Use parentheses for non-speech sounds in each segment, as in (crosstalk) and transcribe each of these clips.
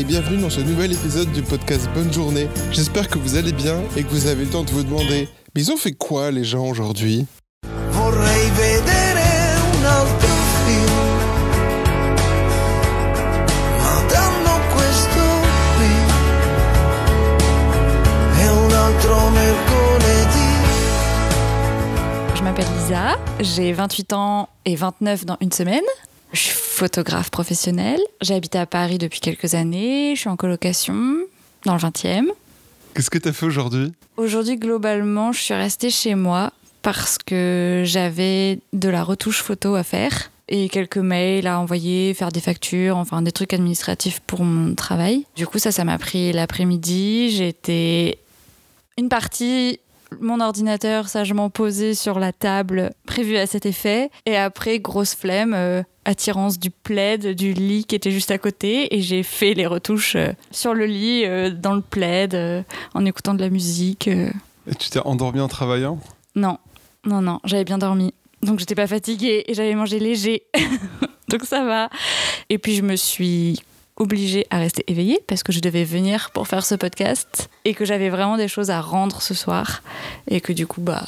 Et bienvenue dans ce nouvel épisode du podcast Bonne journée. J'espère que vous allez bien et que vous avez le temps de vous demander Mais ils ont fait quoi les gens aujourd'hui? Je m'appelle Lisa, j'ai 28 ans et 29 dans une semaine. Je suis photographe professionnelle. J'ai habité à Paris depuis quelques années. Je suis en colocation dans le 20e. Qu'est-ce que t'as fait aujourd'hui? Aujourd'hui, globalement, je suis restée chez moi parce que j'avais de la retouche photo à faire et quelques mails à envoyer, faire des factures, enfin des trucs administratifs pour mon travail. Du coup, ça, ça m'a pris l'après-midi. J'étais une partie mon ordinateur sagement posé sur la table prévue à cet effet. Et après, grosse flemme, euh, attirance du plaid, du lit qui était juste à côté. Et j'ai fait les retouches euh, sur le lit, euh, dans le plaid, en écoutant de la musique. Et tu t'es endormi en travaillant? Non, non, non, j'avais bien dormi. Donc j'étais pas fatiguée et j'avais mangé léger. (laughs) Donc ça va. Et puis je me suis obligée à rester éveillée parce que je devais venir pour faire ce podcast et que j'avais vraiment des choses à rendre ce soir. Et que du coup, bah,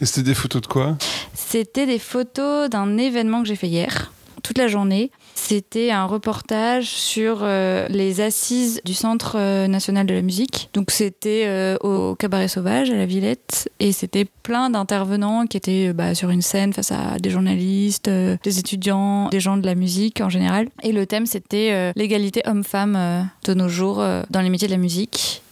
Et c'était des photos de quoi? c'était des photos d'un événement que j'ai fait hier, toute la journée. C'était un reportage sur euh, les assises du Centre euh, national de la musique. Donc c'était euh, au Cabaret Sauvage, à la Villette, et c'était plein d'intervenants qui étaient bah, sur une scène face à des journalistes, des étudiants, des gens de la musique en général. Et le thème c'était l'égalité homme-femme de nos jours dans les métiers de la musique.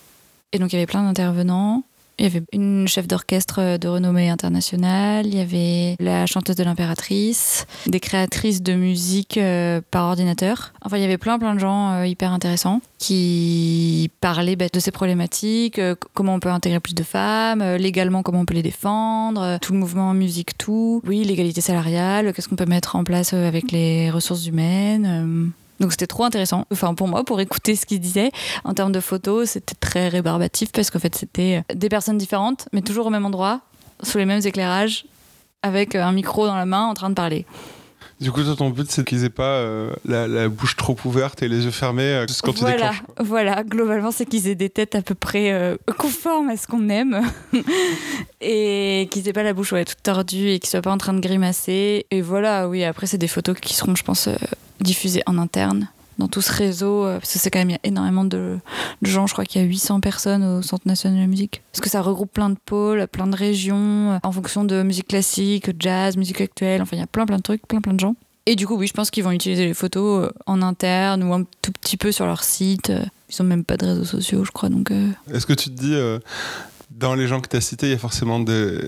Et donc il y avait plein d'intervenants. Il y avait une chef d'orchestre de renommée internationale, il y avait la chanteuse de l'impératrice, des créatrices de musique euh, par ordinateur. Enfin, il y avait plein plein de gens euh, hyper intéressants qui parlaient bah, de ces problématiques, euh, comment on peut intégrer plus de femmes, légalement comment on peut les défendre, tout le mouvement musique tout. Oui, l'égalité salariale, qu'est-ce qu'on peut mettre en place avec les ressources humaines. Euh. Donc c'était trop intéressant. Enfin pour moi, pour écouter ce qu'ils disaient. En termes de photos, c'était très rébarbatif parce qu'en fait c'était des personnes différentes, mais toujours au même endroit, sous les mêmes éclairages, avec un micro dans la main en train de parler. Du coup, toi, ton but, c'est qu'ils aient pas euh, la, la bouche trop ouverte et les yeux fermés euh, juste quand voilà, déclenches. quoi. voilà. Globalement, c'est qu'ils aient des têtes à peu près euh, conformes à ce qu'on aime (laughs) et qu'ils aient pas la bouche ouais, toute tordue et qu'ils soient pas en train de grimacer. Et voilà, oui. Après, c'est des photos qui seront, je pense, diffusées en interne dans tout ce réseau euh, parce que c'est quand même il y a énormément de, de gens. Je crois qu'il y a 800 personnes au Centre national de la musique parce que ça regroupe plein de pôles, plein de régions euh, en fonction de musique classique, jazz, musique actuelle. Enfin, il y a plein plein de trucs, plein plein de gens. Et du coup, oui, je pense qu'ils vont utiliser les photos euh, en interne ou un tout petit peu sur leur site. Ils ont même pas de réseaux sociaux, je crois. Donc, euh, Est-ce que tu te dis, euh, dans les gens que tu as cités, il y a forcément des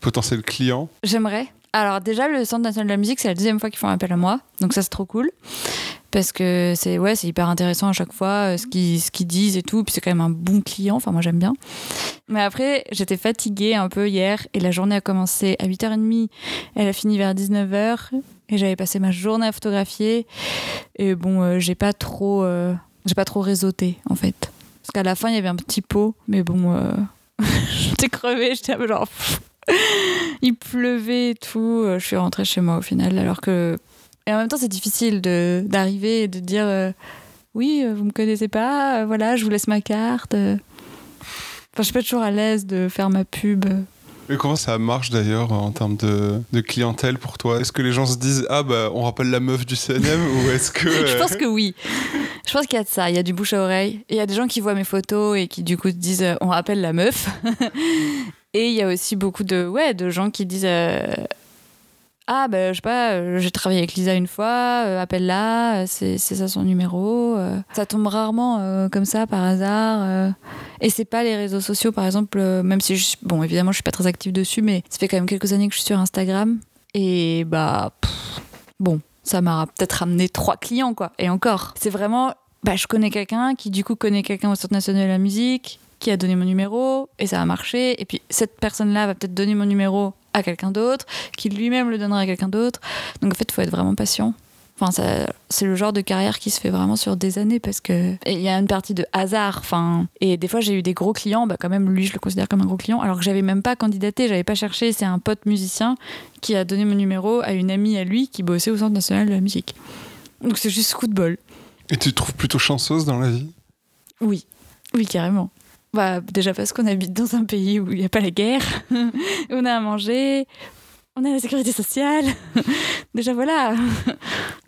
potentiels clients? J'aimerais. Alors déjà, le Centre national de la musique, c'est la deuxième fois qu'ils font appel à moi. Donc ça, c'est trop cool. Parce que c'est ouais, c'est hyper intéressant à chaque fois, euh, ce qu'ils ce disent et tout. Puis c'est quand même un bon client. Enfin, moi, j'aime bien. Mais après, j'étais fatiguée un peu hier. Et la journée a commencé à 8h30. Elle a fini vers 19h. Et j'avais passé ma journée à photographier. Et bon, euh, j'ai pas trop... euh, j'ai pas trop réseauté, en fait. Parce qu'à la fin, il y avait un petit pot. Mais bon... (laughs) j'étais crevée. J'étais genre... (laughs) Il pleuvait et tout. Euh, Je suis rentrée chez moi au final, alors que. Et en même temps, c'est difficile d'arriver et de dire euh, oui, euh, vous me connaissez pas, voilà, je vous laisse ma carte. Enfin, je suis pas toujours à l'aise de faire ma pub. Et comment ça marche d'ailleurs en termes de, de clientèle pour toi? Est-ce que les gens se disent Ah bah on rappelle la meuf du CNM ou est-ce que. (laughs) Je pense que oui. Je pense qu'il y a de ça. Il y a du bouche à oreille. Et il y a des gens qui voient mes photos et qui du coup se disent on rappelle la meuf. Et il y a aussi beaucoup de ouais de gens qui disent euh, ah ben je sais pas euh, j'ai travaillé avec Lisa une fois euh, appelle-la c'est ça son numéro ça tombe rarement comme ça par hasard et c'est pas les réseaux sociaux par exemple même si je, bon évidemment je suis pas très active dessus mais ça fait quand même quelques années que je suis sur Instagram. Et bah bon ça m'a peut-être ramené trois clients quoi. Et encore c'est vraiment bah je connais quelqu'un qui du coup connaît quelqu'un au Centre national de la musique qui a donné mon numéro et ça a marché et puis cette personne là va peut-être donner mon numéro à quelqu'un d'autre qui lui-même le donnera à quelqu'un d'autre donc en fait il faut être vraiment patient Enfin, c'est le genre de carrière qui se fait vraiment sur des années parce que il y a une partie de hasard. Enfin, et des fois j'ai eu des gros clients, bah quand même lui je le considère comme un gros client, alors que j'avais même pas candidaté, j'avais pas cherché. C'est un pote musicien qui a donné mon numéro à une amie à lui qui bossait au Centre national de la musique. Donc c'est juste coup de bol. Et tu te trouves plutôt chanceuse dans la vie? Oui, oui, carrément. Bah, déjà parce qu'on habite dans un pays où il n'y a pas la guerre, (laughs) on a à manger, on a la sécurité sociale. (laughs) déjà voilà.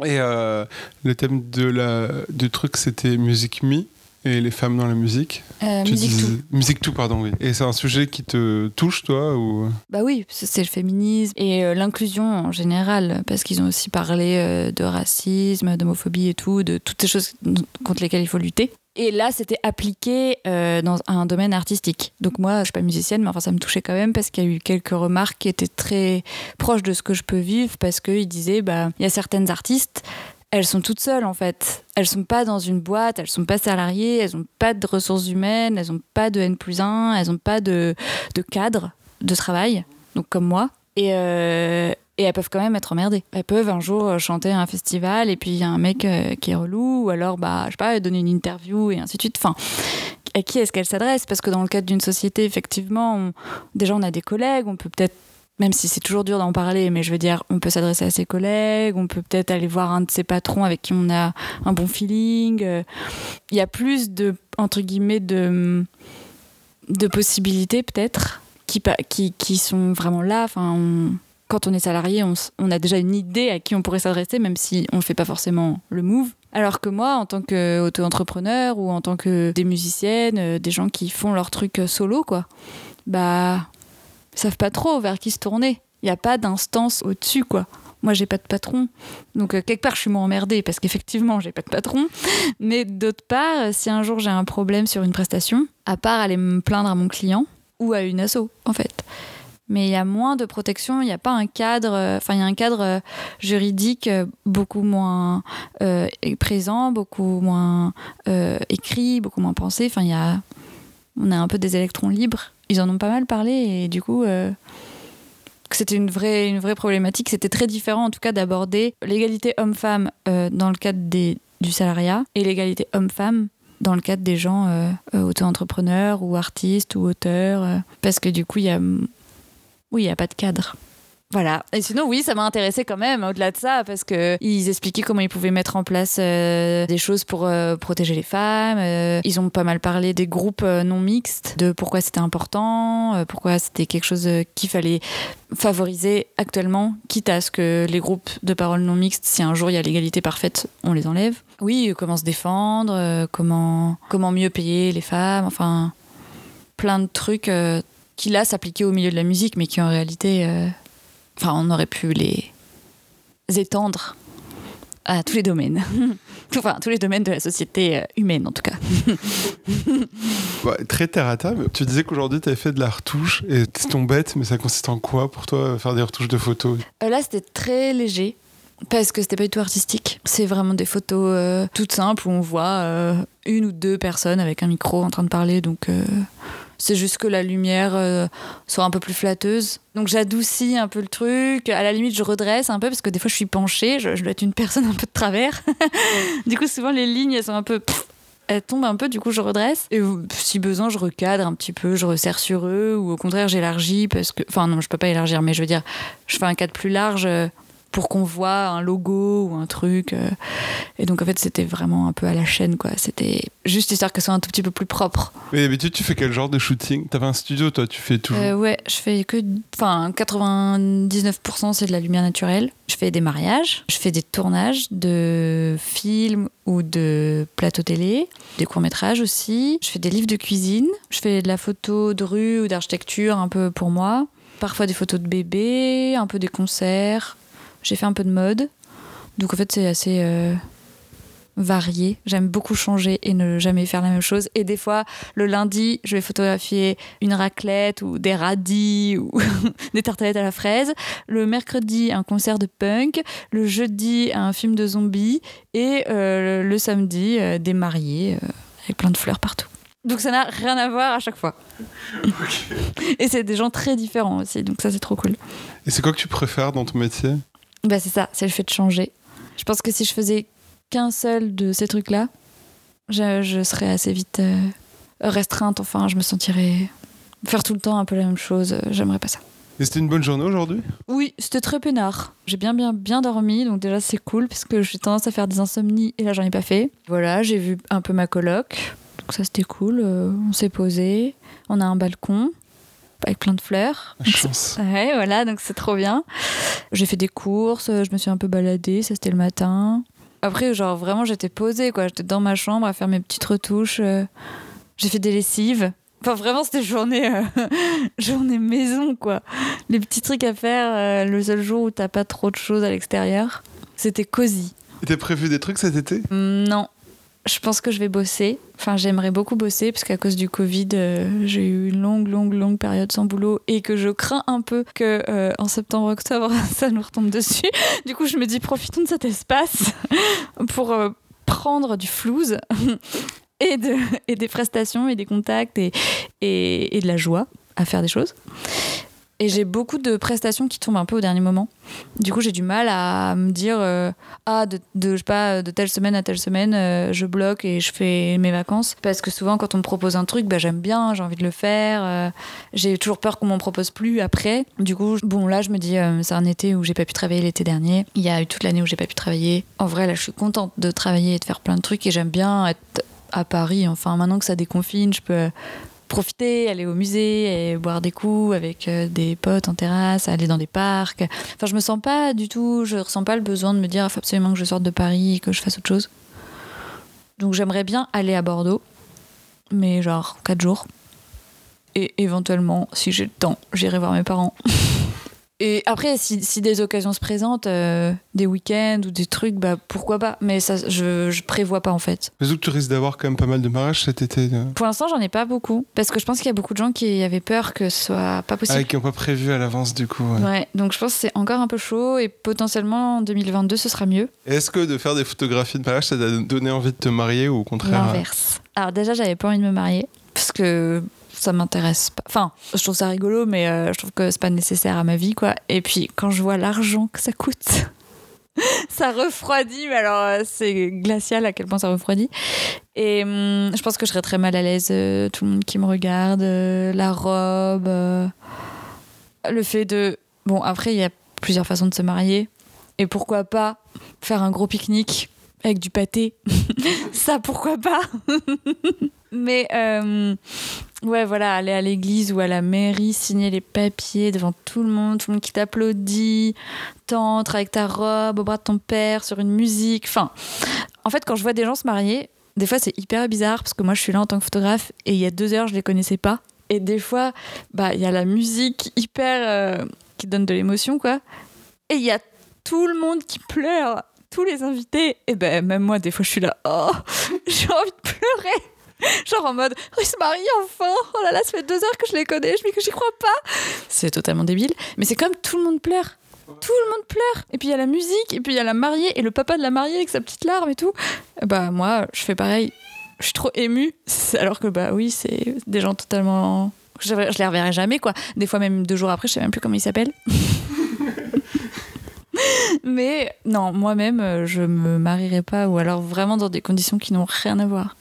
Et euh, le thème de la, du truc, c'était Musique Me et les femmes dans la musique. Euh, musique tout. Musique tout, pardon, oui. Et c'est un sujet qui te touche, toi ou... Bah oui, c'est le féminisme et euh, l'inclusion en général, parce qu'ils ont aussi parlé de racisme, d'homophobie et tout, de toutes ces choses contre lesquelles il faut lutter. Et là, c'était appliqué euh, dans un domaine artistique. Donc moi, je suis pas musicienne, mais enfin, ça me touchait quand même parce qu'il y a eu quelques remarques qui étaient très proches de ce que je peux vivre, parce qu'ils disaient, bah, il y a certaines artistes, elles sont toutes seules en fait. Elles sont pas dans une boîte, elles sont pas salariées, elles ont pas de ressources humaines, elles ont pas de N plus 1, elles ont pas de, de cadre de travail, donc comme moi. Euh, et elles peuvent quand même être emmerdées. Elles peuvent un jour euh, chanter à un festival et puis il y a un mec euh, qui est relou, ou alors, bah, je sais pas, donner une interview et ainsi de suite. Enfin, à qui est-ce qu'elle s'adresse? Parce que dans le cadre d'une société, effectivement, déjà on a des collègues, on peut peut-être même si c'est toujours dur d'en parler, mais je veux dire, on peut s'adresser à ses collègues, on peut peut-être aller voir un de ses patrons avec qui on a un bon feeling. euh, Il y a plus de, entre guillemets, de, de possibilités peut-être qui, qui, qui sont vraiment là. Enfin, quand on est salarié, on, a déjà une idée à qui on pourrait s'adresser, même si on ne fait pas forcément le move. Alors que moi, en tant qu'auto-entrepreneur ou en tant que des musiciennes, euh, des gens qui font leur truc euh, solo, quoi, bah, savent pas trop vers qui se tourner. Il n'y a pas d'instance au-dessus, quoi. Moi, j'ai pas de patron. Donc, euh, quelque part, je suis moins emmerdée parce qu'effectivement, j'ai pas de patron. Mais d'autre part, si un jour j'ai un problème sur une prestation, à part aller me plaindre à mon client ou à une asso, en fait. Mais il y a moins de protection, il n'y a pas un cadre, euh, enfin, il y a un cadre euh, juridique euh, beaucoup moins présent, beaucoup moins écrit, beaucoup moins pensé. Enfin, il y a. On a un peu des électrons libres. Ils en ont pas mal parlé et du coup. c'était une vraie, une vraie problématique. C'était très différent, en tout cas, d'aborder l'égalité homme-femme dans le cadre des, du salariat et l'égalité homme-femme dans le cadre des gens auto-entrepreneurs ou artistes ou auteurs. parce que du coup, il y a. Oui, il n'y a pas de cadre. Voilà. Et sinon, oui, ça m'a intéressé quand même, au-delà de ça, parce que ils expliquaient comment ils pouvaient mettre en place euh, des choses pour euh, protéger les femmes. euh, ils ont pas mal parlé des groupes non mixtes, de pourquoi c'était important, pourquoi c'était quelque chose qu'il fallait favoriser actuellement, quitte à ce que les groupes de parole non mixtes, si un jour il y a l'égalité parfaite, on les enlève. Oui, comment se défendre, comment, comment mieux payer les femmes, enfin, plein de trucs qui là s'appliquaient au milieu de la musique, mais qui en réalité, euh, enfin, on aurait pu les étendre à tous les domaines. (laughs) enfin, tous les domaines de la société euh, humaine, en tout cas. (laughs) Ouais, très terre à mais Tu disais qu'aujourd'hui, tu avais fait de la retouche. Et c'est ton bête, mais ça consiste en quoi pour toi, faire des retouches de photos? Euh, là, c'était très léger. Parce que c'était pas du tout artistique. C'est vraiment des photos euh, toutes simples où on voit euh, une ou deux personnes avec un micro en train de parler. Donc, euh, c'est juste que la lumière euh, soit un peu plus flatteuse. Donc, j'adoucis un peu le truc. À la limite, je redresse un peu parce que des fois, je suis penchée. Je, je dois être une personne un peu de travers. (laughs) du coup, souvent, les lignes, elles sont un peu. elles tombent un peu, du coup, je redresse. Et si besoin, je recadre un petit peu, je resserre sur eux. Ou au contraire, j'élargis parce que. Enfin, non, je peux pas élargir, mais je veux dire, je fais un cadre plus large. euh, pour qu'on voit un logo ou un truc. euh. Et donc, en fait, c'était vraiment un peu à la chaîne, quoi. C'était juste histoire que ce soit un tout petit peu plus propre. Mais d'habitude, tu fais quel genre de shooting? T'avais un studio, toi, tu fais toujours. Euh, ouais, je fais que. Enfin, 99% c'est de la lumière naturelle. Je fais des mariages, je fais des tournages de films ou de plateaux télé, des courts-métrages aussi. Je fais des livres de cuisine, je fais de la photo de rue ou d'architecture un peu pour moi. Parfois des photos de bébés, un peu des concerts. J'ai fait un peu de mode. Donc en fait, c'est assez. euh, varié. J'aime beaucoup changer et ne jamais faire la même chose. Et des fois, le lundi, je vais photographier une raclette ou des radis ou (laughs) des tartelettes à la fraise. Le mercredi, un concert de punk. Le jeudi, un film de zombies. Et euh, le samedi, euh, des mariés avec plein de fleurs partout. Donc ça n'a rien à voir à chaque fois. (laughs) Et c'est des gens très différents aussi, donc ça c'est trop cool. Et c'est quoi que tu préfères dans ton métier? Bah c'est ça, c'est le fait de changer. Je pense que si je faisais qu'un seul de ces trucs-là, je, je serais assez vite euh, restreinte. Enfin, je me sentirais faire tout le temps un peu la même chose. J'aimerais pas ça. Et c'était une bonne journée aujourd'hui? Oui, c'était très peinard. J'ai bien, bien, bien dormi, donc déjà c'est cool parce que j'ai tendance à faire des insomnies et là j'en ai pas fait. Voilà, j'ai vu un peu ma coloc, donc ça c'était cool. Euh, on s'est posé, on a un balcon avec plein de fleurs. La chance. (laughs) Ouais, voilà, donc c'est trop bien. J'ai fait des courses, je me suis un peu baladée, ça c'était le matin. Après, genre vraiment, j'étais posée, quoi. J'étais dans ma chambre à faire mes petites retouches. euh, J'ai fait des lessives. Enfin, vraiment, c'était journée, euh, (laughs) journée maison, quoi. Les petits trucs à faire euh, le seul jour où t'as pas trop de choses à l'extérieur. C'était cosy. T'as prévu des trucs cet été? Non. Je pense que je vais bosser. Enfin, j'aimerais beaucoup bosser parce qu'à cause du Covid, euh, j'ai eu une longue, longue, longue période sans boulot et que je crains un peu que euh, en septembre, octobre, (laughs) ça nous retombe dessus. Du coup, je me dis profitons de cet espace (laughs) pour euh, prendre du flouze (laughs) et, de, et des prestations et des contacts et de la joie à faire des choses. Et j'ai beaucoup de prestations qui tombent un peu au dernier moment. Du coup, j'ai du mal à me dire euh, ah de, je sais pas de telle semaine à telle semaine, euh, je bloque et je fais mes vacances parce que souvent quand on me propose un truc, bah, j'aime bien, j'ai envie de le faire. euh, j'ai toujours peur qu'on m'en propose plus après. Du coup, bon là, je me dis c'est un été où j'ai pas pu travailler l'été dernier. Il y a eu toute l'année où j'ai pas pu travailler. En vrai, là, je suis contente de travailler et de faire plein de trucs et j'aime bien être à Paris. Enfin, maintenant que ça déconfine, je peux profiter, aller au musée et boire des coups avec euh, des potes en terrasse, aller dans des parcs. Enfin, je me sens pas du tout, je ressens pas le besoin de me dire il faut absolument que je sorte de Paris et que je fasse autre chose. Donc j'aimerais bien aller à Bordeaux, mais genre 4 jours. Et éventuellement, si j'ai le temps, j'irai voir mes parents. (laughs) Et après, si, si des occasions se présentent, euh, des week-ends ou des trucs, bah pourquoi pas. Mais ça, je, je prévois pas en fait. Mais que tu risques d'avoir quand même pas mal de mariages cet été. euh, Pour l'instant, j'en ai pas beaucoup. Parce que je pense qu'il y a beaucoup de gens qui avaient peur que ce soit pas possible. Ah, qui n'ont pas prévu à l'avance du coup. ouais. Ouais, donc je pense que c'est encore un peu chaud et potentiellement en 2022 ce sera mieux. Est-ce que de faire des photographies de mariage, ça t'a donné envie de te marier ou au contraire euh, L'inverse. Alors déjà, j'avais pas envie de me marier parce que ça m'intéresse pas. Enfin, je trouve ça rigolo, mais euh, je trouve que c'est pas nécessaire à ma vie, quoi. Et puis quand je vois l'argent que ça coûte. (laughs) ça refroidit, mais alors euh, c'est glacial à quel point ça refroidit. Et hum, je pense que je serais très mal à l'aise, euh, tout le monde qui me regarde, la robe, le fait de... Bon, après, il y a plusieurs façons de se marier. Et pourquoi pas faire un gros pique-nique avec du pâté (laughs) Ça, pourquoi pas? (laughs) Mais euh, ouais, voilà, aller à l'église ou à la mairie, signer les papiers devant tout le monde, tout le monde qui t'applaudit, t'entres avec ta robe au bras de ton père sur une musique. Enfin, en fait, quand je vois des gens se marier, des fois c'est hyper bizarre parce que moi je suis là en tant que photographe et il y a deux heures je les connaissais pas. Et des fois, bah il y a la musique hyper euh, qui donne de l'émotion quoi. Et il y a tout le monde qui pleure, tous les invités. Et ben même moi des fois je suis là, oh, (laughs) j'ai envie de pleurer. Genre en mode, oh, ils se marient enfin. Oh là là, ça fait deux heures que je les connais, je que j'y crois pas. C'est totalement débile, mais c'est comme tout le monde pleure. Tout le monde pleure. Et puis il y a la musique, et puis il y a la mariée, et le papa de la mariée avec sa petite larme et tout. Bah moi, je fais pareil. Je suis trop émue. Alors que bah oui, c'est des gens totalement. Je, je les reverrai jamais quoi. Des fois même deux jours après, je sais même plus comment ils s'appellent. (laughs) (laughs) Mais non, moi-même, euh, je me marierai pas, ou alors vraiment dans des conditions qui n'ont rien à voir.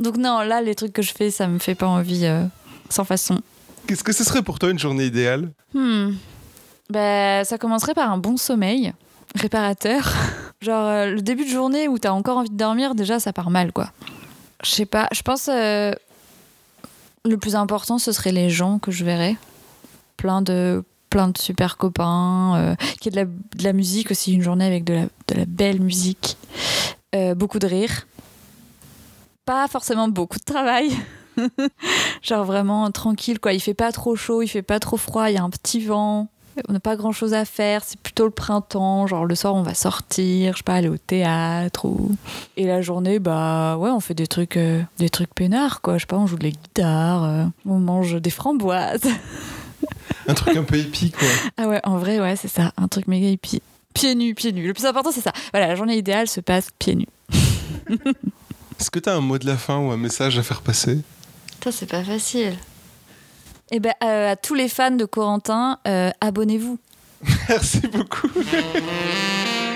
Donc non, là, les trucs que je fais, ça me fait pas envie, euh, sans façon. Qu'est-ce que ce serait pour toi une journée idéale? Hmm. Bah, ça commencerait par un bon sommeil réparateur. (laughs) Genre, euh, le début de journée où t'as encore envie de dormir, déjà, ça part mal, quoi. Je sais pas, je pense euh, le plus important, ce serait les gens que je verrais. Plein de, plein de super copains, euh, qu'il y ait de la, musique aussi, une journée avec de la, de la belle musique. Euh, beaucoup de rire. Pas forcément beaucoup de travail. (laughs) Genre vraiment tranquille, quoi. Il fait pas trop chaud, il fait pas trop froid, il y a un petit vent. On n'a pas grand chose à faire, c'est plutôt le printemps. Genre le soir, on va sortir, je sais pas, aller au théâtre. Ou... Et la journée, bah ouais, on fait des trucs, euh, des trucs peinards, quoi. Je sais pas, on joue de la guitare, euh, on mange des framboises. (laughs) Un truc un peu épique, quoi. ah ouais, en vrai, ouais, c'est ça, un truc méga hippie. Pieds nus, pieds nus. Le plus important, c'est ça. Voilà, la journée idéale se passe pieds nus. (laughs) Est-ce que t'as un mot de la fin ou un message à faire passer? Ça, c'est pas facile. Eh ben, euh, à tous les fans de Corentin, euh, abonnez-vous. (laughs) Merci beaucoup. (laughs)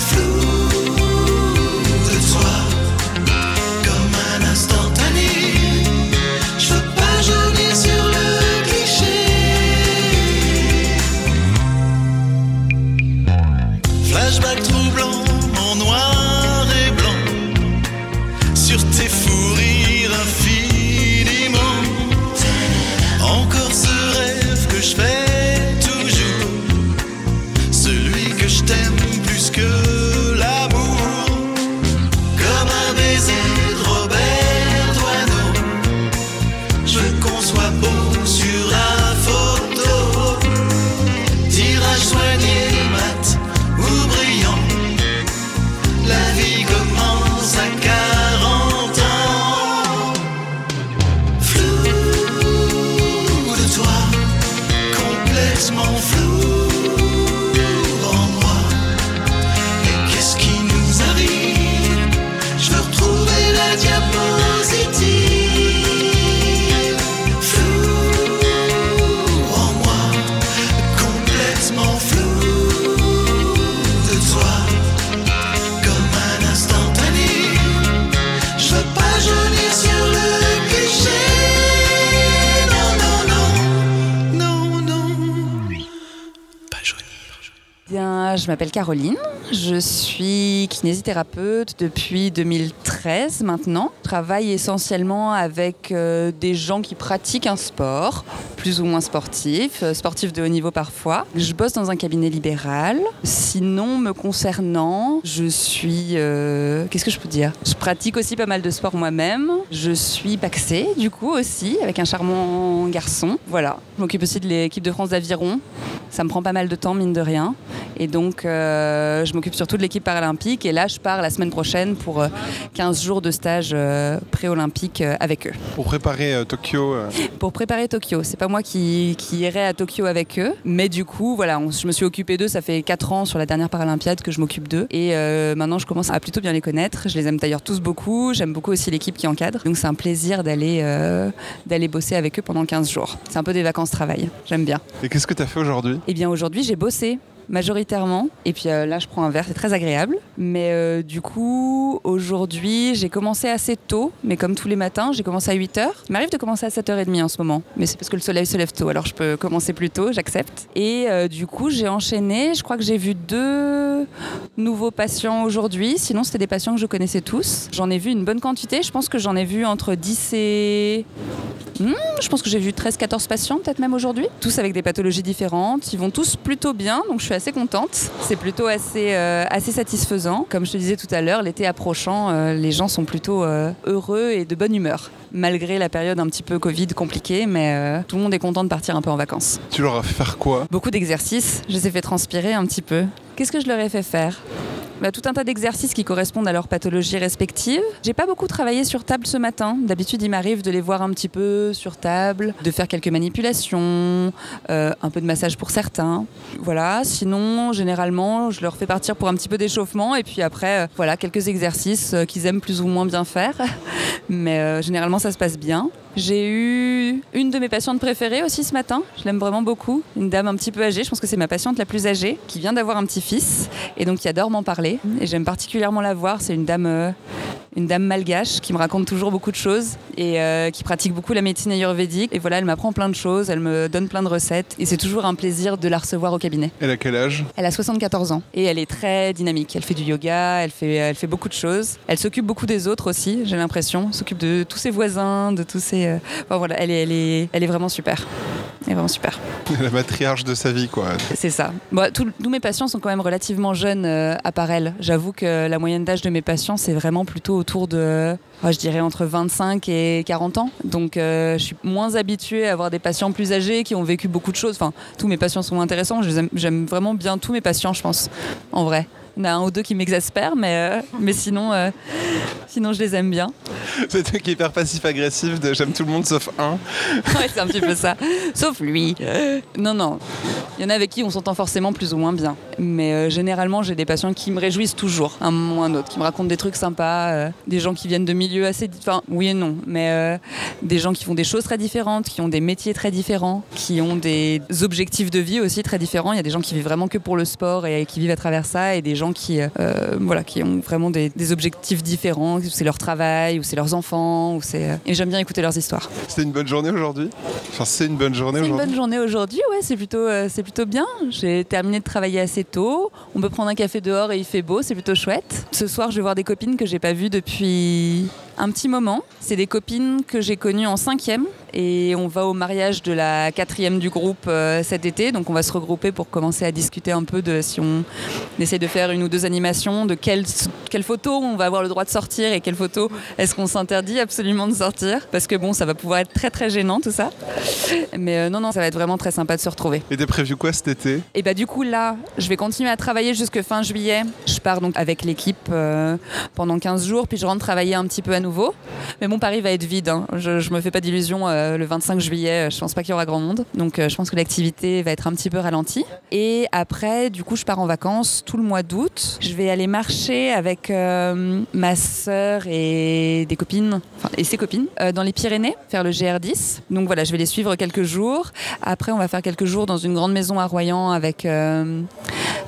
complètement m'appelle Caroline, je suis kinésithérapeute depuis 2013 maintenant. Je travaille essentiellement avec euh, des gens qui pratiquent un sport, plus ou moins sportif, euh, sportif de haut niveau parfois. Je bosse dans un cabinet libéral. Sinon, me concernant, je suis... euh, Qu'est-ce que je peux dire? Je pratique aussi pas mal de sport moi-même. Je suis paxée du coup aussi, avec un charmant garçon. Voilà, je m'occupe aussi de l'équipe de France d'aviron. Ça me prend pas mal de temps, mine de rien. Et donc, euh, je m'occupe surtout de l'équipe paralympique. Et là, je pars la semaine prochaine pour euh, 15 jours de stage euh, pré-olympique euh, avec eux. Pour préparer euh, Tokyo, euh, Pour préparer Tokyo. C'est pas moi qui, qui irai à Tokyo avec eux. Mais du coup, voilà, on- je me suis occupée d'eux. Ça fait 4 ans sur la dernière Paralympiade que je m'occupe d'eux. Et euh, maintenant, je commence à plutôt bien les connaître. Je les aime d'ailleurs tous beaucoup. J'aime beaucoup aussi l'équipe qui encadre. Donc, c'est un plaisir d'aller euh, d'aller bosser avec eux pendant 15 jours. C'est un peu des vacances travail. J'aime bien. et qu'est-ce que tu as fait aujourd'hui? Eh bien aujourd'hui j'ai bossé majoritairement et puis euh, là je prends un verre, c'est très agréable. Mais euh, du coup aujourd'hui j'ai commencé assez tôt, mais comme tous les matins j'ai commencé à 8h. Il m'arrive de commencer à 7h30 en ce moment, mais c'est parce que le soleil se lève tôt, alors je peux commencer plus tôt, j'accepte. Et euh, du coup j'ai enchaîné, je crois que j'ai vu deux nouveaux patients aujourd'hui, sinon c'était des patients que je connaissais tous. J'en ai vu une bonne quantité, je pense que j'en ai vu entre 10 et Hmm, je pense que j'ai vu 13-14 patients, peut-être même aujourd'hui. Tous avec des pathologies différentes. Ils vont tous plutôt bien, donc je suis contente. C'est plutôt assez, euh, assez satisfaisant. Comme je te disais tout à l'heure, l'été approchant, euh, les gens sont plutôt euh, heureux et de bonne humeur. Malgré la période un petit peu Covid compliquée, mais tout le monde est content de partir un peu en vacances. Tu leur as fait faire quoi? Beaucoup d'exercices, je les ai fait transpirer un petit peu. Qu'est-ce que je leur ai fait faire? Bah, tout un tas d'exercices qui correspondent à leur pathologie respective. J'ai pas beaucoup travaillé sur table ce matin. D'habitude, il m'arrive de les voir un petit peu sur table, de faire quelques manipulations, euh, un peu de massage pour certains. Voilà. Sinon, généralement, je leur fais partir pour un petit peu d'échauffement et puis après, euh, voilà, quelques exercices euh, qu'ils aiment plus ou moins bien faire. (laughs) Mais généralement, ça se passe bien. J'ai eu une de mes patientes préférées aussi ce matin. Je l'aime vraiment beaucoup. Une dame un petit peu âgée. Je pense que c'est ma patiente la plus âgée qui vient d'avoir un petit-fils et donc qui adore m'en parler. Et j'aime particulièrement la voir. C'est une dame, euh, une dame malgache qui me raconte toujours beaucoup de choses et euh, qui pratique beaucoup la médecine ayurvédique. Et voilà, elle m'apprend plein de choses. Elle me donne plein de recettes et c'est toujours un plaisir de la recevoir au cabinet. Elle a quel âge? Elle a 74 ans et elle est très dynamique. Elle fait du yoga, elle fait, elle fait beaucoup de choses. Elle s'occupe beaucoup des autres aussi, j'ai l'impression. Elle s'occupe de tous ses voisins, de tous ses. euh, enfin, voilà, elle est, elle, est, elle est vraiment super. Elle est vraiment super. (laughs) La matriarche de sa vie, quoi. C'est ça. Bon, tous tous mes patients sont quand même relativement jeunes euh, à part elle. J'avoue que la moyenne d'âge de mes patients, c'est vraiment plutôt autour de, ouais, je dirais, entre 25 et 40 ans. Donc, euh, je suis moins habituée à avoir des patients plus âgés qui ont vécu beaucoup de choses. Enfin, tous mes patients sont intéressants. J'aime vraiment bien tous mes patients, je pense, en vrai. Il y en a un ou deux qui m'exaspèrent, mais, euh, mais sinon, euh, sinon, je les aime bien. (laughs) C'est toi qui est hyper passif-agressif de j'aime tout le monde sauf un. (laughs) Ouais, c'est un petit peu ça. Sauf lui. Non, non. Il y en a avec qui on s'entend forcément plus ou moins bien. Mais euh, généralement, j'ai des patients qui me réjouissent toujours, un moment ou un autre, qui me racontent des trucs sympas, euh, des gens qui viennent de milieux assez. Enfin, oui et non, mais euh, des gens qui font des choses très différentes, qui ont des métiers très différents, qui ont des objectifs de vie aussi très différents. Il y a des gens qui vivent vraiment que pour le sport et qui vivent à travers ça, et des gens qui, euh, voilà, qui ont vraiment des, des objectifs différents. C'est leur travail, ou c'est leurs enfants, ou c'est. euh, Et j'aime bien écouter leurs histoires. C'était une bonne journée aujourd'hui? Enfin, c'est une bonne journée C'est une aujourd'hui bonne journée aujourd'hui, ouais, c'est plutôt, euh, c'est plutôt bien. J'ai terminé de travailler assez tôt. On peut prendre un café dehors et il fait beau, c'est plutôt chouette. Ce soir, je vais voir des copines que j'ai pas vues depuis un petit moment. C'est des copines que j'ai connues en cinquième et on va au mariage de la quatrième du groupe euh, cet été. Donc on va se regrouper pour commencer à discuter un peu de si on essaie de faire une ou deux animations, de quelles quelle photos on va avoir le droit de sortir et quelles photos est-ce qu'on s'interdit absolument de sortir parce que bon, ça va pouvoir être très très gênant tout ça. Mais euh, non, non, ça va être vraiment très sympa de se retrouver. Et t'es prévu quoi cet été? Et bah du coup là, je vais continuer à travailler jusque fin juillet. Je pars donc avec l'équipe euh, pendant 15 jours, puis je rentre travailler un petit peu à nouveau. Mais mon Paris va être vide. hein. Je, je me fais pas d'illusions. euh, le 25 juillet, euh, je pense pas qu'il y aura grand monde. Donc euh, je pense que l'activité va être un petit peu ralentie. Et après, du coup, je pars en vacances tout le mois d'août. Je vais aller marcher avec ma sœur et des copines, et ses copines, dans les Pyrénées, faire le GR10. Donc voilà, je vais les suivre quelques jours. Après, on va faire quelques jours dans une grande maison à Royan avec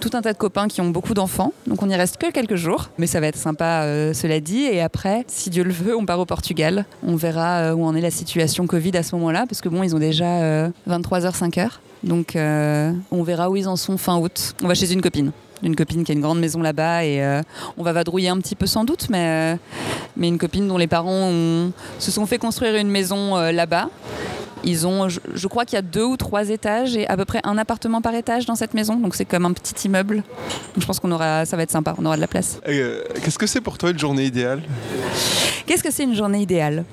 tout un tas de copains qui ont beaucoup d'enfants. Donc on n'y reste que quelques jours, mais ça va être sympa, euh, cela dit. Et après, si Dieu le veut, on part au Portugal. On verra euh, où en est la situation Covid à ce moment-là, parce que bon, ils ont déjà euh, 23h, 5h. Donc euh, on verra où ils en sont fin août. On va chez une copine. Une copine qui a une grande maison là-bas et euh, on va vadrouiller un petit peu sans doute, mais, euh, mais une copine dont les parents ont- se sont fait construire une maison euh, là-bas. Ils ont, je, je crois qu'il y a deux ou trois étages et à peu près un appartement par étage dans cette maison, donc c'est comme un petit immeuble. Donc je pense qu'on aura, ça va être sympa, on aura de la place. Qu'est-ce que c'est pour toi une journée idéale? Qu'est-ce que c'est une journée idéale?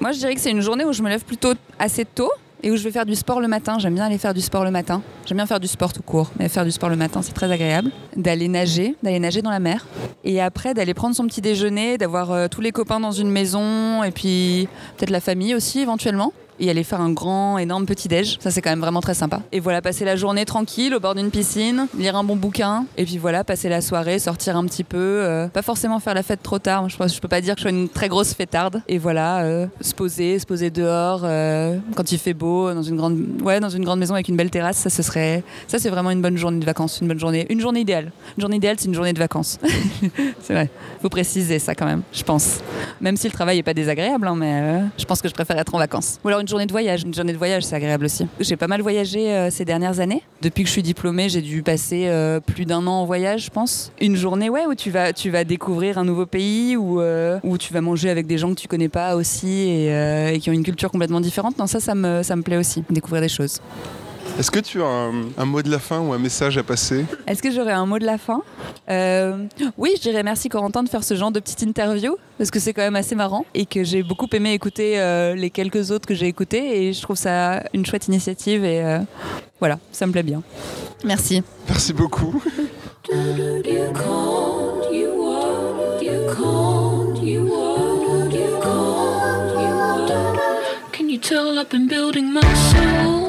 Moi, je dirais que c'est une journée où je me lève plutôt assez tôt et où je vais faire du sport le matin. J'aime bien aller faire du sport le matin. J'aime bien faire du sport tout court, mais faire du sport le matin, c'est très agréable. D'aller nager, d'aller nager dans la mer. Et après, d'aller prendre son petit déjeuner, d'avoir euh, tous les copains dans une maison et puis peut-être la famille aussi éventuellement. Et aller faire un grand, énorme petit-déj. Ça, c'est quand même vraiment très sympa. Et voilà, passer la journée tranquille au bord d'une piscine, lire un bon bouquin. Et puis voilà, passer la soirée, sortir un petit peu. euh, pas forcément faire la fête trop tard. Je, pense, je peux pas dire que je sois une très grosse fêtarde. Et voilà, euh, se poser, se poser dehors euh, quand il fait beau, dans une grande, ouais, dans une grande maison avec une belle terrasse. Ça, ce serait, ça, c'est vraiment une bonne journée de vacances, une bonne journée, une journée idéale. Une journée idéale, c'est une journée de vacances. (laughs) c'est vrai. Faut préciser ça quand même, je pense. Même si le travail est pas désagréable, hein, mais je pense que je préfère être en vacances. Ou alors journée de voyage. Une journée de voyage, c'est agréable aussi. J'ai pas mal voyagé euh, ces dernières années. Depuis que je suis diplômée, j'ai dû passer euh, plus d'un an en voyage, je pense. Une journée, ouais, où tu vas, tu vas découvrir un nouveau pays, où, euh, où tu vas manger avec des gens que tu connais pas aussi et, et qui ont une culture complètement différente. Non, ça, ça me, ça me plaît aussi, découvrir des choses. Est-ce que tu as un, un mot de la fin ou un message à passer Est-ce que j'aurais un mot de la fin Euh, Oui, je dirais merci Corentin de faire ce genre de petite interview parce que c'est quand même assez marrant et que j'ai beaucoup aimé écouter euh, les quelques autres que j'ai écoutés et je trouve ça une chouette initiative et euh, voilà, ça me plaît bien. Merci. Merci beaucoup. Can you tell I've been building my soul?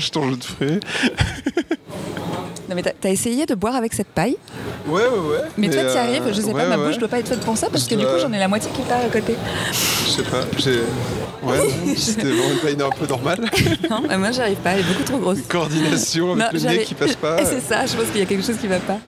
Tu recraches ton jeu de fruits. (laughs) Non, mais t'as essayé de boire avec cette paille, Ouais, ouais, ouais. mais, toi, euh, t'y arrives. Je sais ouais, pas, ma ouais. bouche doit pas être faite pour ça parce Je que du dois- coup, j'en ai la moitié qui part à côté. Je sais pas, j'ai. Ouais, (laughs) c'était vraiment une paille un peu normale. (laughs) Non, moi, j'arrive pas. Elle est beaucoup trop grosse. Coordination avec Non, le nez qui passe pas. C'est ça, je pense qu'il y a quelque chose qui va pas.